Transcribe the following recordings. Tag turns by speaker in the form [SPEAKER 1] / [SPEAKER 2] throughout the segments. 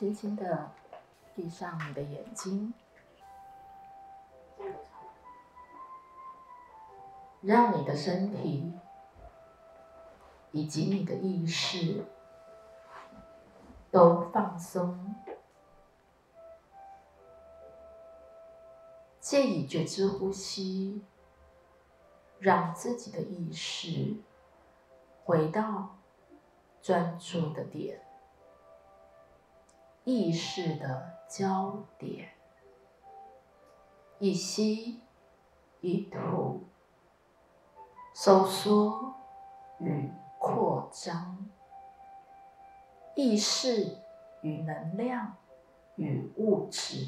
[SPEAKER 1] 轻轻的闭上你的眼睛，让你的身体以及你的意识都放松，借以觉知呼吸，让自己的意识回到专注的点。意识的焦点，一吸一吐，收缩与扩张，意识与能量与物质，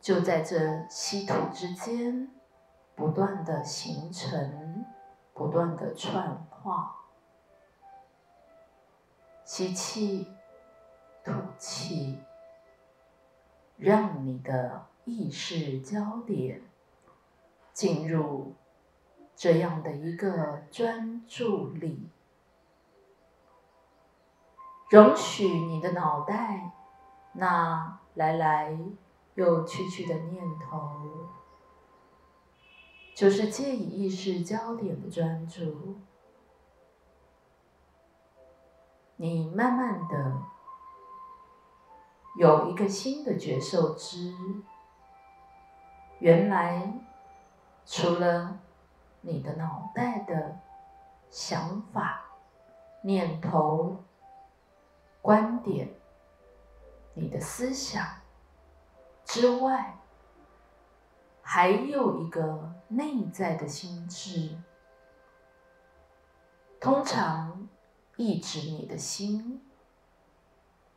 [SPEAKER 1] 就在这吸吐之间，不断的形成，不断的串化，吸气。吐气，让你的意识焦点进入这样的一个专注力，容许你的脑袋那来来又去去的念头，就是借以意识焦点的专注，你慢慢的。有一个新的觉受知，原来除了你的脑袋的想法、念头、观点、你的思想之外，还有一个内在的心智，通常抑制你的心。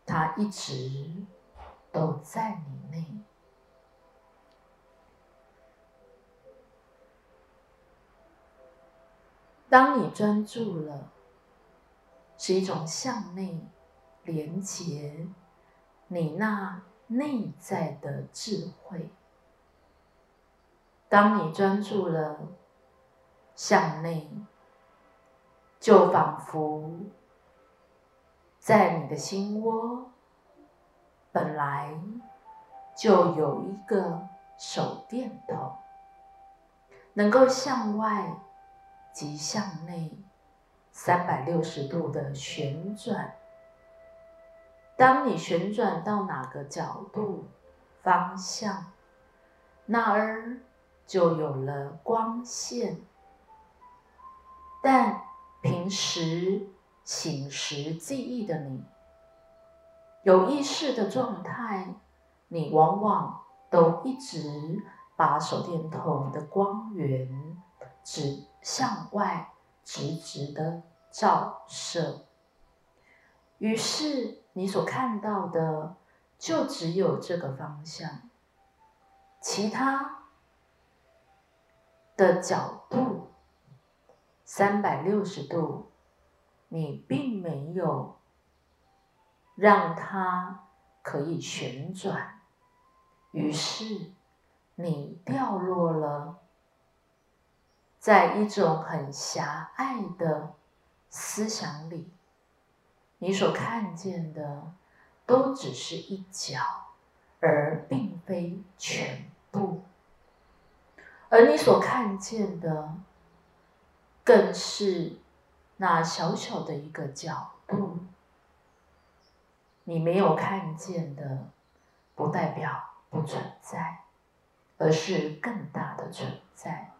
[SPEAKER 1] 它一直都在你内。当你专注了，是一种向内连接你那内在的智慧。当你专注了向内，就仿佛。在你的心窝，本来就有一个手电筒，能够向外及向内三百六十度的旋转。当你旋转到哪个角度、方向，那儿就有了光线。但平时，醒时记忆的你，有意识的状态，你往往都一直把手电筒的光源指向外，直直的照射。于是你所看到的就只有这个方向，其他的角度三百六十度。你并没有让它可以旋转，于是你掉落了在一种很狭隘的思想里。你所看见的都只是一角，而并非全部。而你所看见的，更是。那小小的一个角度，你没有看见的，不代表不存在，而是更大的存在。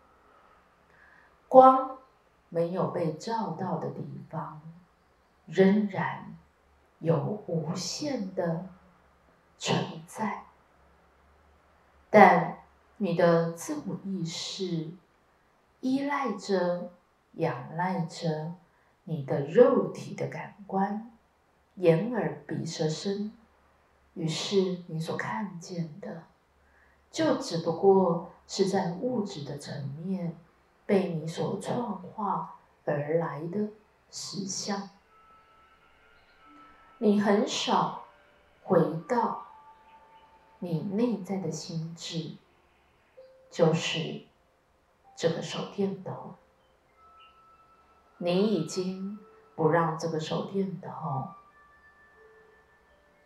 [SPEAKER 1] 光没有被照到的地方，仍然有无限的存在。但你的自我意识依赖着、仰赖着。你的肉体的感官，眼耳鼻舌身，于是你所看见的，就只不过是在物质的层面被你所创化而来的实相。你很少回到你内在的心智，就是这个手电筒。你已经不让这个手电筒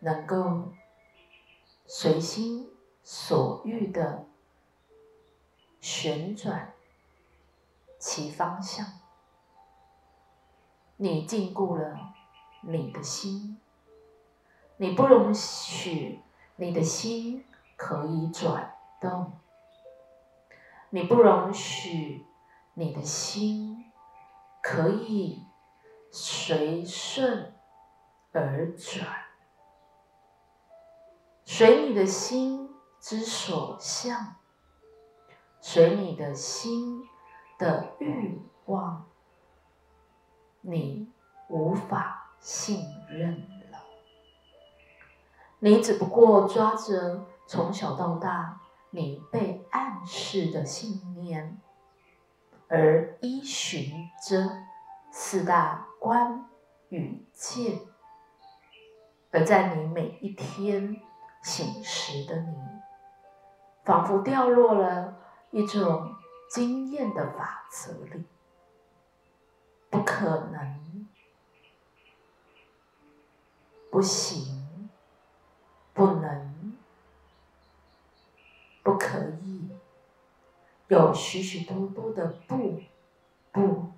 [SPEAKER 1] 能够随心所欲的旋转其方向。你禁锢了你的心，你不容许你的心可以转动，你不容许你的心可以随顺而转。随你的心之所向，随你的心的欲望，你无法信任了。你只不过抓着从小到大你被暗示的信念，而依循着四大观与见，而在你每一天。醒时的你，仿佛掉落了一种经验的法则里，不可能，不行，不能，不可以，有许许多多的不，不，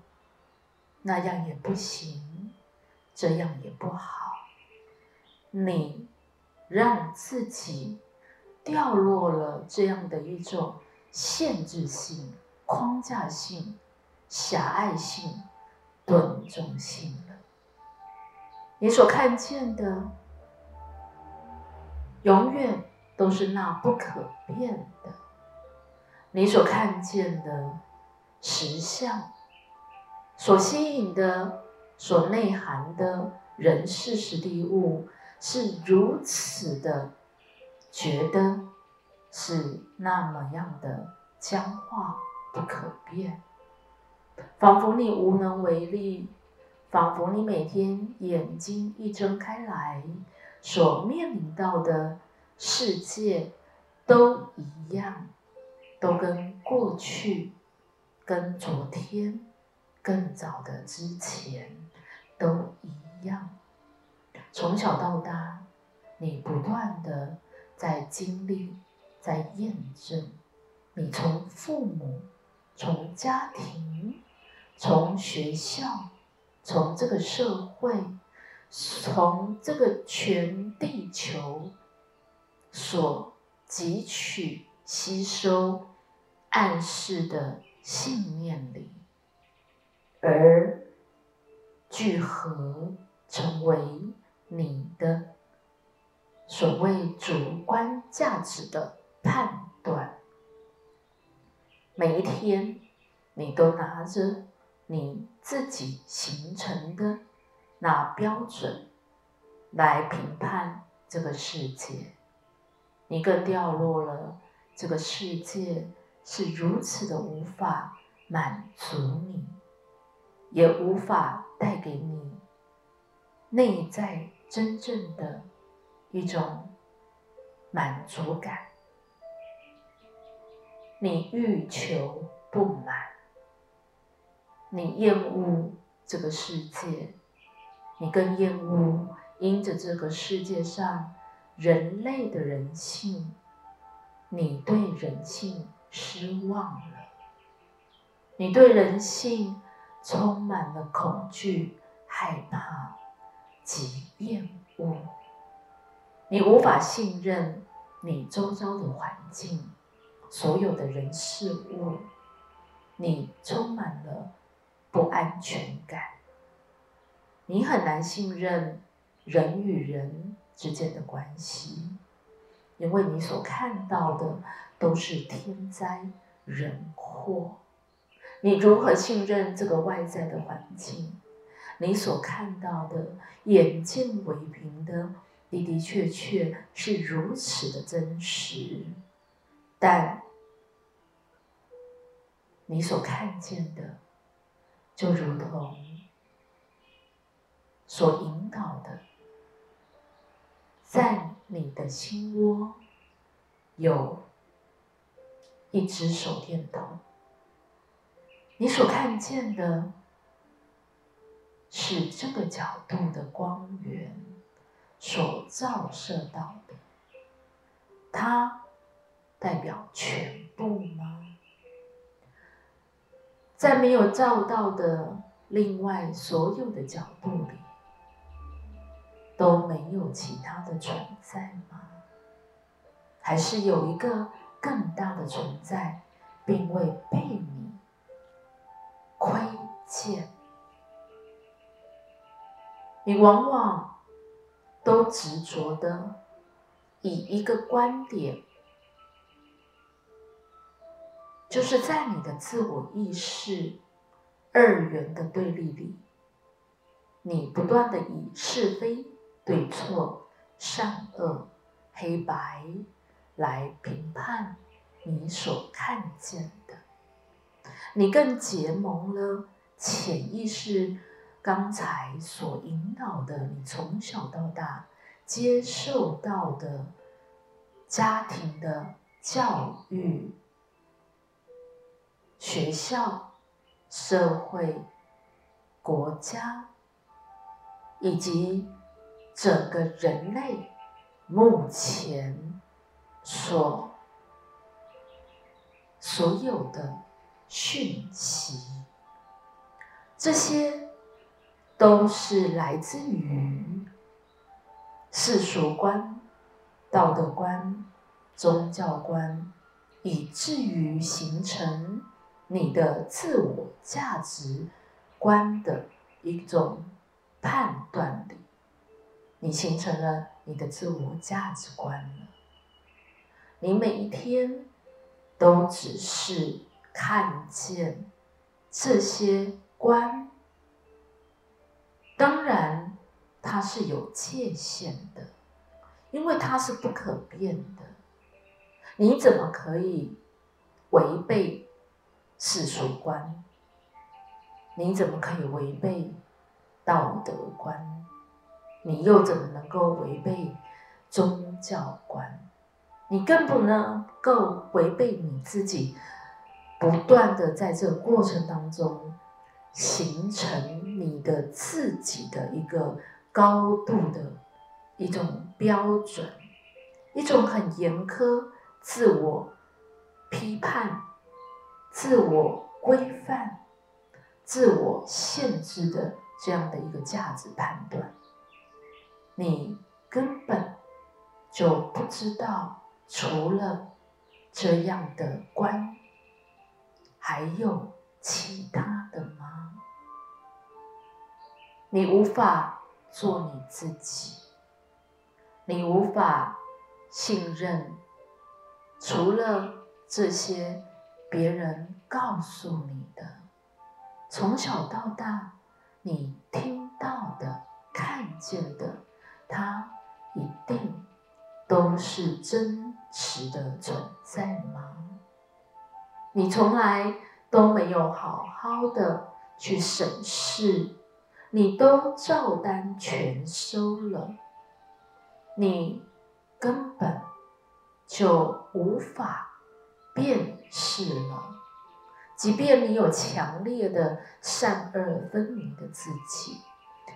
[SPEAKER 1] 那样也不行，这样也不好，你。让自己掉落了这样的一种限制性、框架性、狭隘性、顿重性了。你所看见的，永远都是那不可变的；你所看见的实相，所吸引的、所内涵的人事、实地物。是如此的，觉得是那么样的僵化不可变，仿佛你无能为力，仿佛你每天眼睛一睁开来，所面临到的世界都一样，都跟过去、跟昨天、更早的之前都一样。从小到大，你不断的在经历，在验证。你从父母、从家庭、从学校、从这个社会、从这个全地球所汲取、吸收、暗示的信念里，而聚合成为。你的所谓主观价值的判断，每一天你都拿着你自己形成的那标准来评判这个世界，你更掉落了这个世界是如此的无法满足你，也无法带给你内在。真正的一种满足感，你欲求不满，你厌恶这个世界，你更厌恶因着这个世界上人类的人性，你对人性失望了，你对人性充满了恐惧、害怕。及厌恶，你无法信任你周遭的环境，所有的人事物，你充满了不安全感。你很难信任人与人之间的关系，因为你所看到的都是天灾人祸。你如何信任这个外在的环境？你所看到的、眼见为凭的，的的确确是如此的真实，但你所看见的，就如同所引导的，在你的心窝有一只手电筒，你所看见的。是这个角度的光源所照射到的，它代表全部吗？在没有照到的另外所有的角度里，都没有其他的存在吗？还是有一个更大的存在，并未被你亏欠？你往往都执着的以一个观点，就是在你的自我意识二元的对立里，你不断的以是非、对错、善恶、黑白来评判你所看见的，你更结盟了潜意识。刚才所引导的，你从小到大接受到的家庭的教育、学校、社会、国家，以及整个人类目前所所有的讯息，这些。都是来自于世俗观、道德观、宗教观，以至于形成你的自我价值观的一种判断力。你形成了你的自我价值观了。你每一天都只是看见这些观。当然，它是有界限的，因为它是不可变的。你怎么可以违背世俗观？你怎么可以违背道德观？你又怎么能够违背宗教观？你更不能够违背你自己，不断的在这个过程当中。形成你的自己的一个高度的一种标准，一种很严苛、自我批判、自我规范、自我限制的这样的一个价值判断，你根本就不知道，除了这样的观，还有。其他的吗？你无法做你自己，你无法信任，除了这些别人告诉你的，从小到大你听到的、看见的，它一定都是真实的存在吗？你从来。都没有好好的去审视，你都照单全收了，你根本就无法辨识了。即便你有强烈的善恶分明的自己，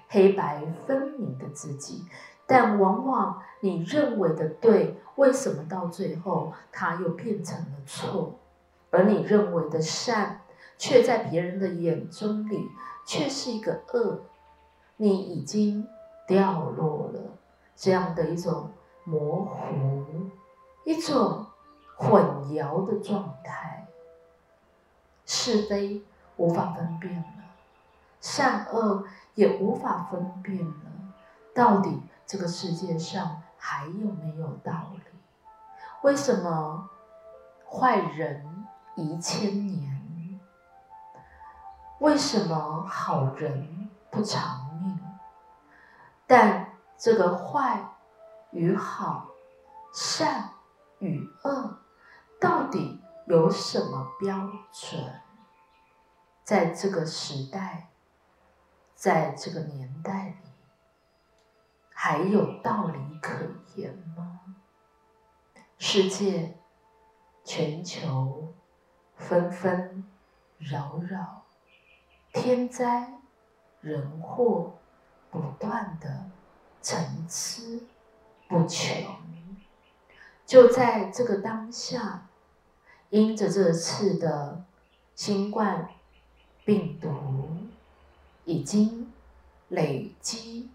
[SPEAKER 1] 黑白分明的自己，但往往你认为的对，为什么到最后它又变成了错？而你认为的善，却在别人的眼中里却是一个恶，你已经掉落了这样的一种模糊、一种混淆的状态，是非无法分辨了，善恶也无法分辨了，到底这个世界上还有没有道理？为什么坏人？一千年，为什么好人不长命？但这个坏与好、善与恶，到底有什么标准？在这个时代，在这个年代里，还有道理可言吗？世界，全球。纷纷扰扰，天灾人祸不断的层出不穷。就在这个当下，因着这次的新冠病毒已经累积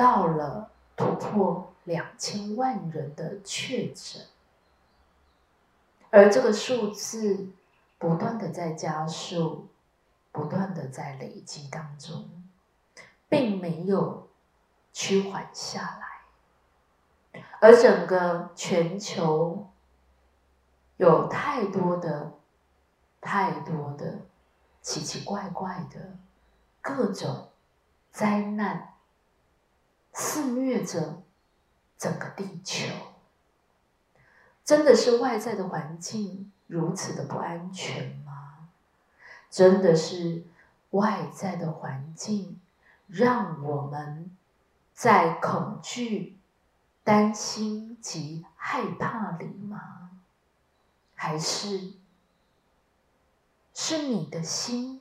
[SPEAKER 1] 到了突破两千万人的确诊，而这个数字不断的在加速，不断的在累积当中，并没有趋缓下来。而整个全球有太多的、太多的奇奇怪怪的各种灾难肆虐着整个地球，真的是外在的环境如此的不安全吗？真的是外在的环境让我们在恐惧？担心及害怕里吗？还是是你的心？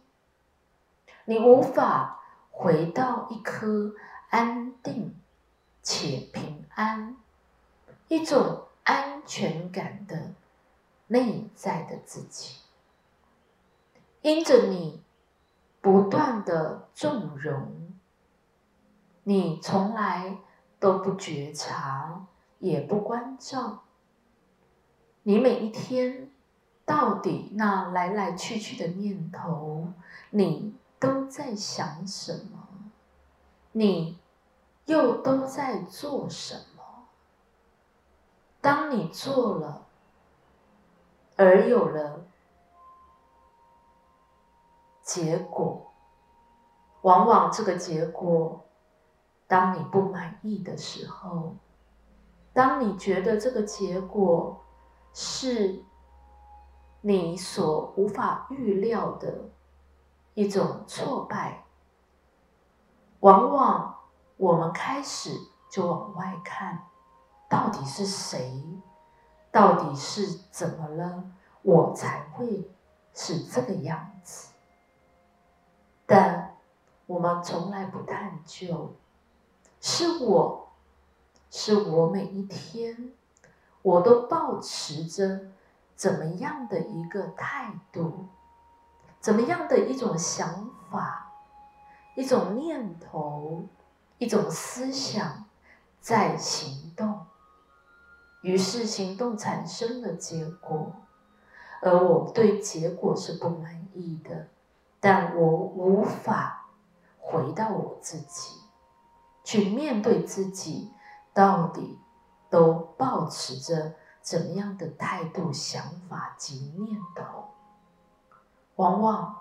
[SPEAKER 1] 你无法回到一颗安定且平安、一种安全感的内在的自己，因着你不断的纵容，你从来。都不觉察，也不关照，你每一天到底那来来去去的念头，你都在想什么？你又都在做什么？当你做了，而有了结果，往往这个结果。当你不满意的时候，当你觉得这个结果是你所无法预料的一种挫败，往往我们开始就往外看，到底是谁？到底是怎么了？我才会是这个样子？但我们从来不探究。是我，是我每一天，我都保持着怎么样的一个态度，怎么样的一种想法，一种念头，一种思想在行动，于是行动产生了结果，而我对结果是不满意的，但我无法回到我自己。去面对自己，到底都保持着怎么样的态度、想法及念头？往往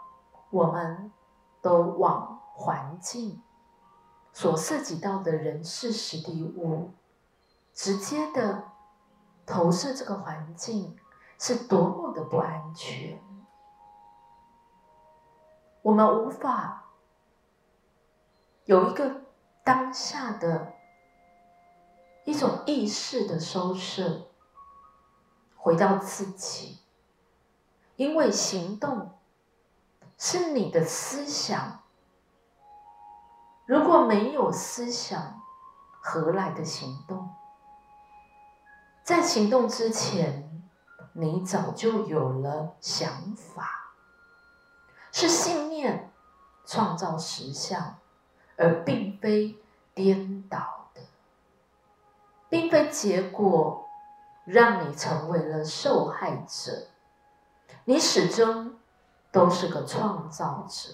[SPEAKER 1] 我们都往环境所涉及到的人事、实地、物，直接的投射这个环境是多么的不安全，我们无法有一个。当下的一种意识的收摄，回到自己，因为行动是你的思想。如果没有思想，何来的行动？在行动之前，你早就有了想法，是信念创造实相。而并非颠倒的，并非结果让你成为了受害者，你始终都是个创造者，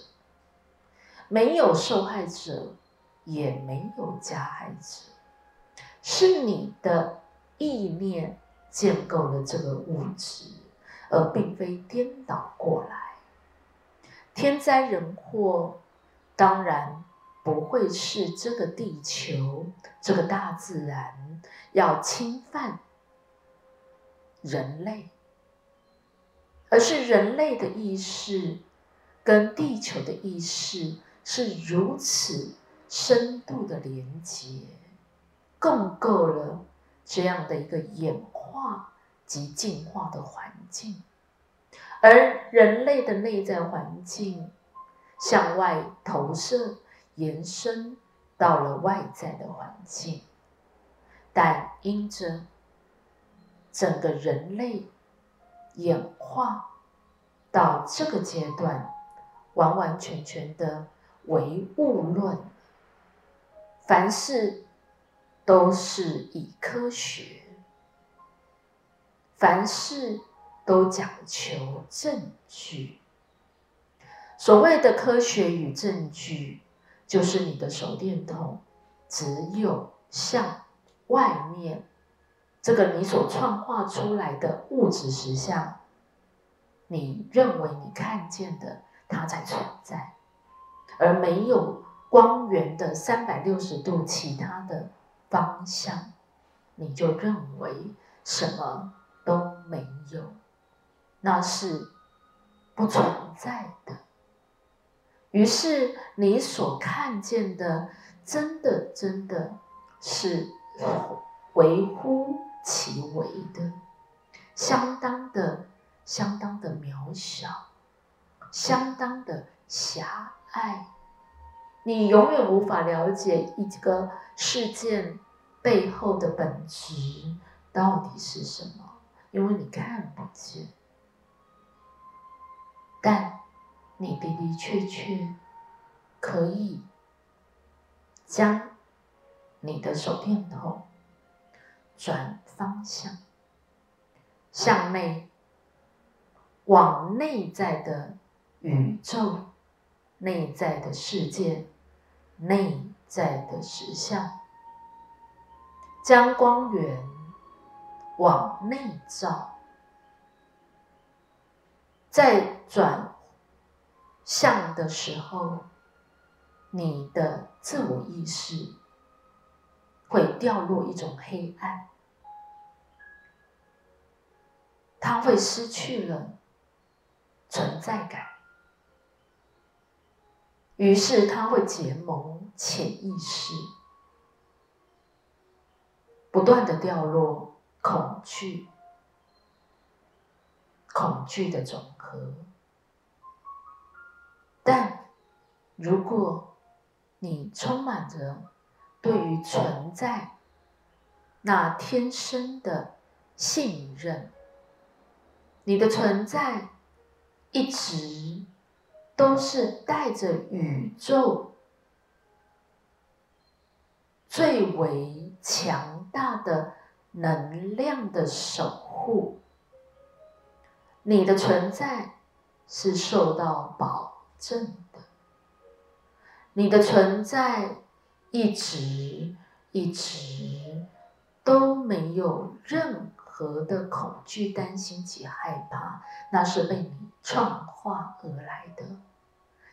[SPEAKER 1] 没有受害者，也没有加害者，是你的意念建构了这个物质，而并非颠倒过来。天灾人祸，当然。不会是这个地球、这个大自然要侵犯人类，而是人类的意识跟地球的意识是如此深度的连接，共构了这样的一个演化及进化的环境，而人类的内在环境向外投射。延伸到了外在的环境，但因着整个人类演化到这个阶段，完完全全的唯物论，凡事都是以科学，凡事都讲求证据。所谓的科学与证据，就是你的手电筒只有向外面这个你所创化出来的物质实相，你认为你看见的它才存在，而没有光源的三百六十度其他的方向，你就认为什么都没有，那是不存在的。于是，你所看见的，真的真的是微乎其微的，相当的、相当的渺小，相当的狭爱。你永远无法了解一个事件背后的本质到底是什么，因为你看不见。但。你的的确确可以将你的手电筒转方向，向内，往内在的宇宙、内在的世界、内在的实相，将光源往内照，在转。向的时候，你的自我意识会掉落一种黑暗，它会失去了存在感，于是它会结盟潜意识，不断的掉落恐惧，恐惧的总和。但，如果你充满着对于存在那天生的信任，你的存在一直都是带着宇宙最为强大的能量的守护，你的存在是受到保。证的，你的存在一直一直都没有任何和的恐惧、担心及害怕，那是被你创化而来的，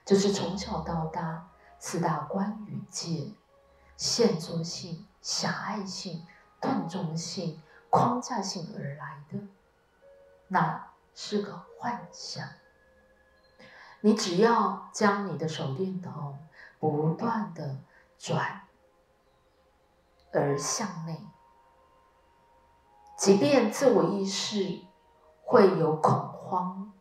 [SPEAKER 1] 就是从小到大四大关与界、限缩性、狭隘性、断中性、框架性而来的，那是个幻象。你只要将你的手电筒不断的转而向内，即便自我意识会有恐慌，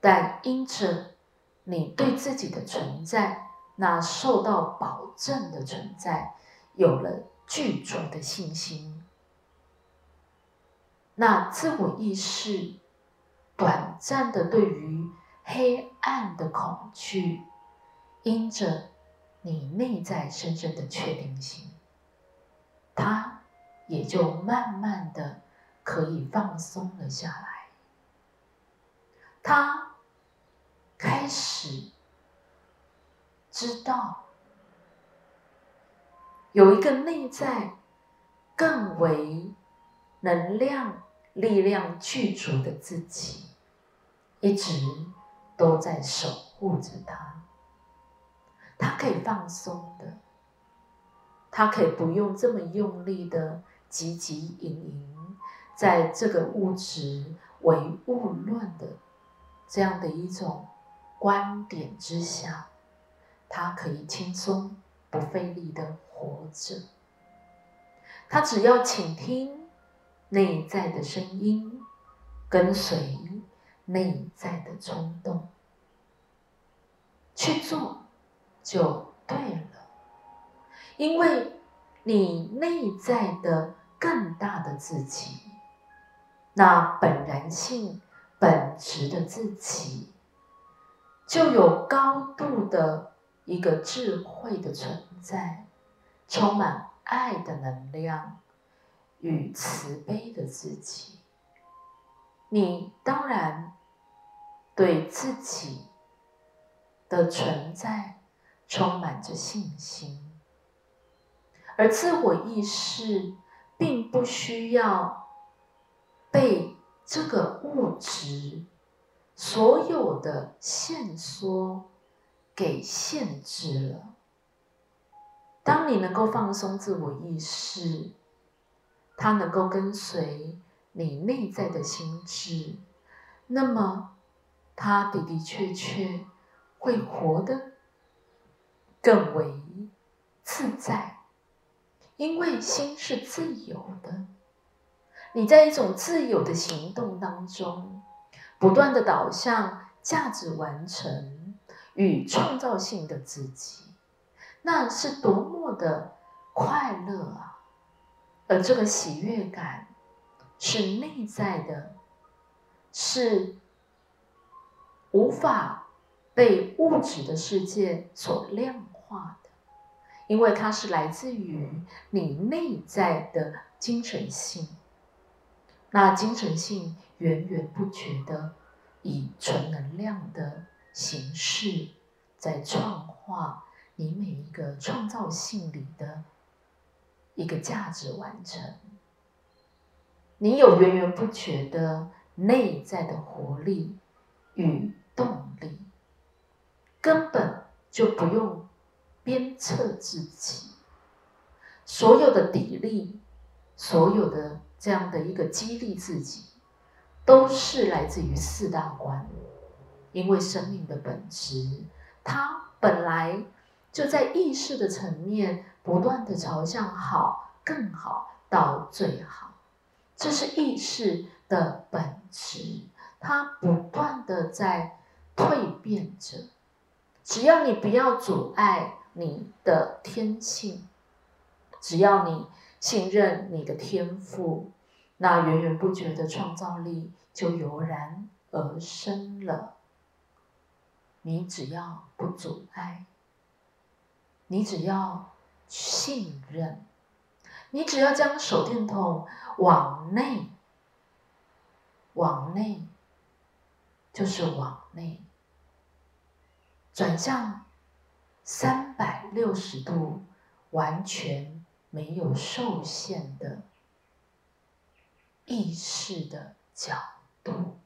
[SPEAKER 1] 但因着你对自己的存在，那受到保证的存在，有了具足的信心，那自我意识短暂的对于。黑暗的恐惧，因着你内在深深的确定性，它也就慢慢的可以放松了下来。他开始知道有一个内在更为能量、力量具足的自己，一直。都在守护着他，他可以放松的，他可以不用这么用力的汲汲营营，在这个物质唯物论的这样的一种观点之下，他可以轻松不费力的活着。他只要倾听内在的声音，跟随。内在的冲动，去做就对了，因为你内在的更大的自己，那本然性、本质的自己，就有高度的一个智慧的存在，充满爱的能量与慈悲的自己。你当然对自己的存在充满着信心。而自我意识并不需要被这个物质所有的限缩给限制了。当你能够放松自我意识，它能够跟随你内在的心智，那么它的的确确会活得更为自在。因为心是自由的，你在一种自由的行动当中，不断的导向价值完成与创造性的自己，那是多么的快乐啊！而这个喜悦感是内在的，是无法被物质的世界所量化的。因为它是来自于你内在的精神性，那精神性源源不绝的以纯能量的形式在创化你每一个创造性里的一个价值完成。你有源源不绝的内在的活力与动力，根本就不用。鞭策自己，所有的砥砺，所有的这样的一个激励自己，都是来自于四大观。因为生命的本质，它本来就在意识的层面，不断的朝向好、更好到最好。这是意识的本质，它不断的在蜕变着。只要你不要阻碍。你的天性，只要你信任你的天赋，那源源不绝的创造力就油然而生了。你只要不阻碍，你只要信任，你只要将手电筒往内，往内，就是往内，转向。三百六十度，完全没有受限的意识的角度，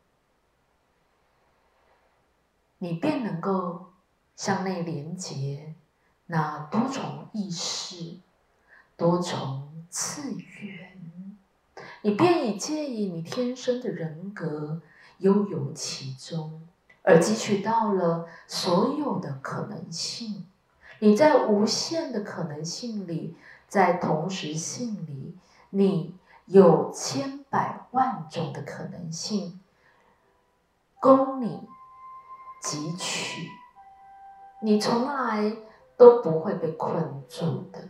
[SPEAKER 1] 你便能够向内连接那多重意识、多重次元，你便已介意你天生的人格悠游其中，而汲取到了所有的可能性。你在无限的可能性里，在同时性里，你有千百万种的可能性供你汲取，你从来都不会被困住的，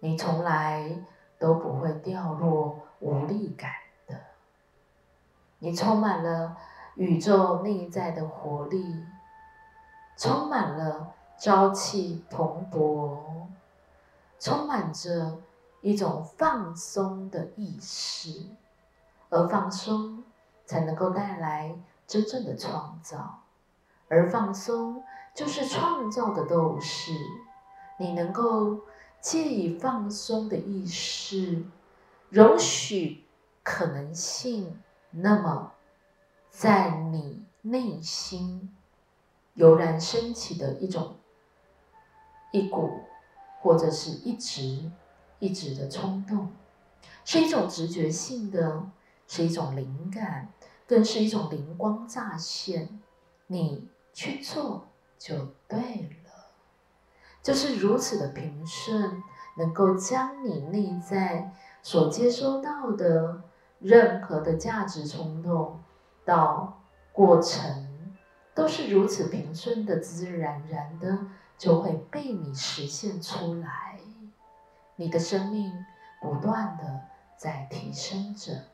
[SPEAKER 1] 你从来都不会掉落无力感的，你充满了宇宙内在的活力，充满了。朝气蓬勃，充满着一种放松的意识，而放松才能够带来真正的创造，而放松就是创造的斗士。你能够借以放松的意识，容许可能性，那么在你内心油然升起的一种。一股，或者是一直、一直的冲动，是一种直觉性的，是一种灵感，更是一种灵光乍现。你去做就对了，就是如此的平顺，能够将你内在所接收到的任何的价值冲动到过程，都是如此平顺的、自自然然的。就会被你实现出来，你的生命不断的在提升着，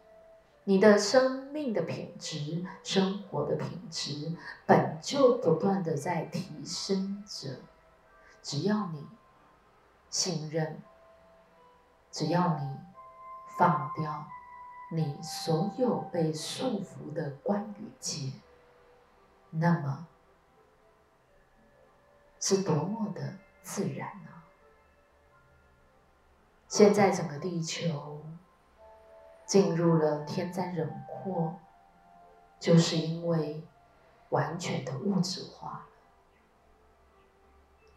[SPEAKER 1] 你的生命的品质、生活的品质本就不断的在提升着。只要你信任，只要你放掉你所有被束缚的关与界，那么是多么的自然啊！现在整个地球进入了天灾人祸，就是因为完全的物质化。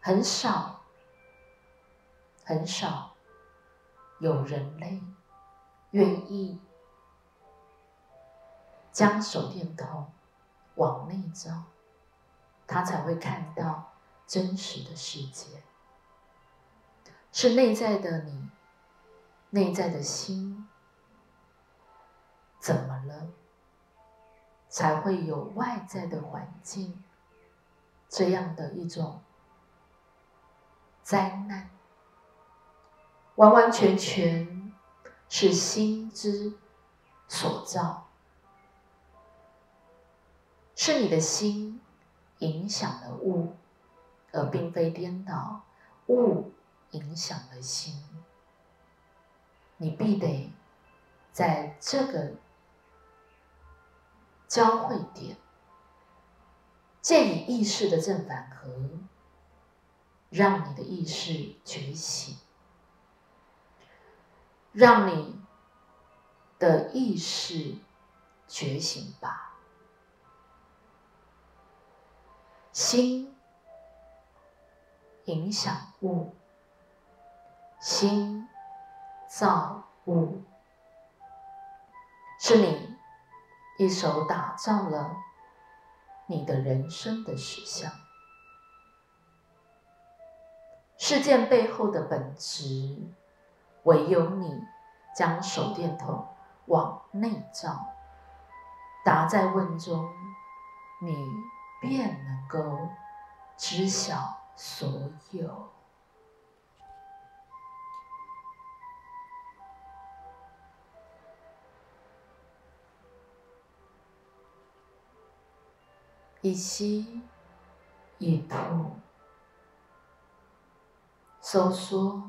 [SPEAKER 1] 很少，很少有人类愿意将手电筒往内照，他才会看到真实的世界。是内在的你，内在的心怎么了，才会有外在的环境这样的一种。灾难完完全全是心之所造，是你的心影响了物，而并非颠倒，物影响了心。你必得在这个交汇点，借以意识的正反合。让你的意识觉醒，让你的意识觉醒吧。心影响物，心造物，是你一手打造了你的人生的实相。事件背后的本质，唯有你将手电筒往内照，答在问中，你便能够知晓所有。一吸一吐。收缩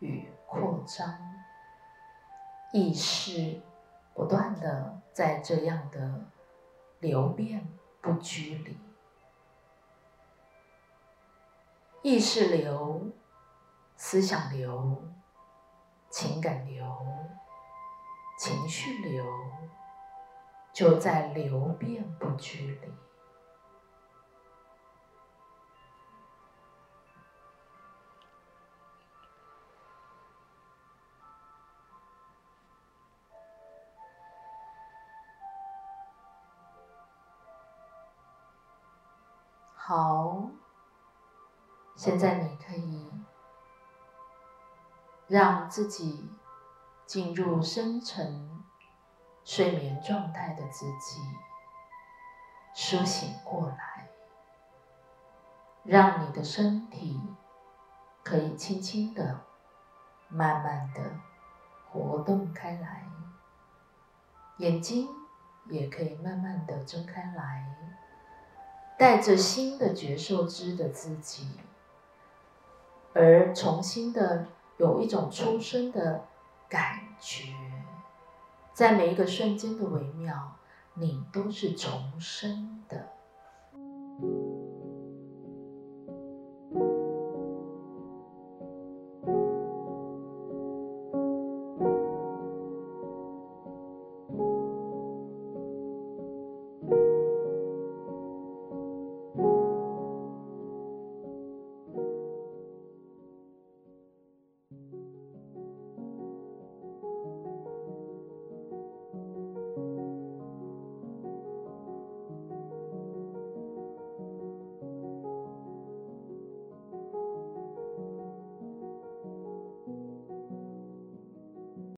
[SPEAKER 1] 与扩张，意识不断的在这样的流变不拘里，意识流、思想流、情感流、情绪流，就在流变不拘里。现在你可以让自己进入深沉睡眠状态的自己苏醒过来，让你的身体可以轻轻的、慢慢的活动开来，眼睛也可以慢慢的睁开来。带着新的觉受知的自己，而重新的有一种出生的感觉，在每一个瞬间的微妙，你都是重生的。